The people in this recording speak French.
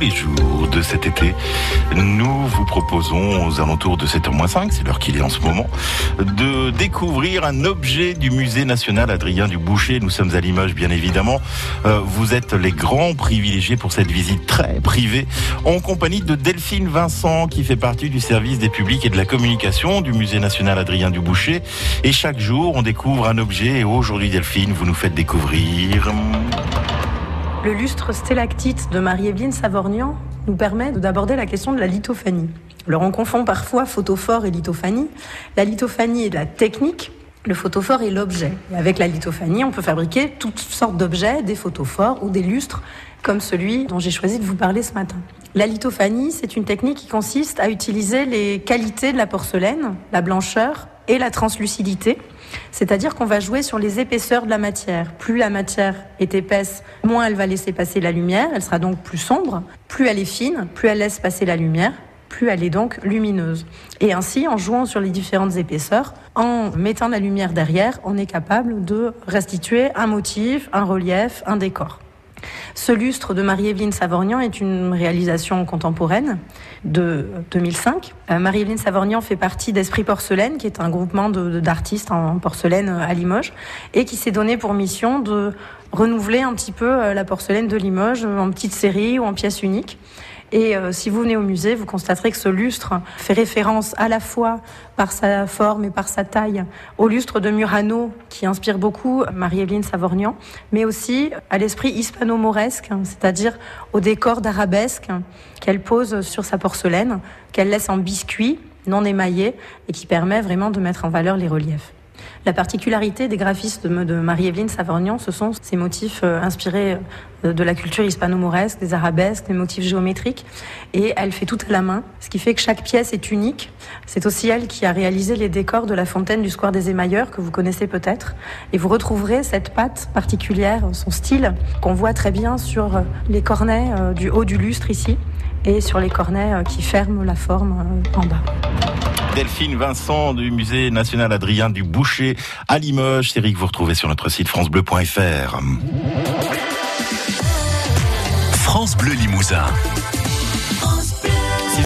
les jours de cet été, nous vous proposons aux alentours de 7h05, c'est l'heure qu'il est en ce moment, de découvrir un objet du musée national Adrien du Boucher. Nous sommes à Limoges, bien évidemment. Euh, vous êtes les grands privilégiés pour cette visite très privée, en compagnie de Delphine Vincent, qui fait partie du service des publics et de la communication du musée national Adrien du Boucher. Et chaque jour, on découvre un objet. Et aujourd'hui, Delphine, vous nous faites découvrir... Le lustre stalactite de Marie-Evelyne Savornian nous permet d'aborder la question de la lithophanie. Alors on confond parfois photophore et lithophanie. La lithophanie est la technique, le photophore est l'objet. avec la lithophanie, on peut fabriquer toutes sortes d'objets, des photophores ou des lustres, comme celui dont j'ai choisi de vous parler ce matin. La lithophanie, c'est une technique qui consiste à utiliser les qualités de la porcelaine, la blancheur et la translucidité, c'est-à-dire qu'on va jouer sur les épaisseurs de la matière. Plus la matière est épaisse, moins elle va laisser passer la lumière, elle sera donc plus sombre. Plus elle est fine, plus elle laisse passer la lumière, plus elle est donc lumineuse. Et ainsi, en jouant sur les différentes épaisseurs, en mettant la lumière derrière, on est capable de restituer un motif, un relief, un décor. Ce lustre de Marie-Evelyne Savornian est une réalisation contemporaine de 2005. Euh, Marie-Evelyne Savornian fait partie d'Esprit Porcelaine, qui est un groupement d'artistes en porcelaine à Limoges, et qui s'est donné pour mission de renouveler un petit peu euh, la porcelaine de Limoges en petite série ou en pièces uniques. Et euh, si vous venez au musée, vous constaterez que ce lustre fait référence à la fois par sa forme et par sa taille au lustre de Murano, qui inspire beaucoup Marie-Evelyne Savornian, mais aussi à l'esprit hispano-mauresque, c'est-à-dire au décor d'arabesque qu'elle pose sur sa porcelaine, qu'elle laisse en biscuit non émaillé et qui permet vraiment de mettre en valeur les reliefs. La particularité des graphistes de Marie-Evelyne Savornian, ce sont ces motifs euh, inspirés euh, de la culture hispano-mauresque, des arabesques, des motifs géométriques. Et elle fait tout à la main, ce qui fait que chaque pièce est unique. C'est aussi elle qui a réalisé les décors de la fontaine du Square des Émailleurs, que vous connaissez peut-être. Et vous retrouverez cette patte particulière, son style, qu'on voit très bien sur euh, les cornets du haut du lustre ici et sur les cornets qui ferment la forme en bas. Delphine Vincent du musée national Adrien du Boucher à Limoges. Série que vous retrouvez sur notre site francebleu.fr. France Bleu Limousin.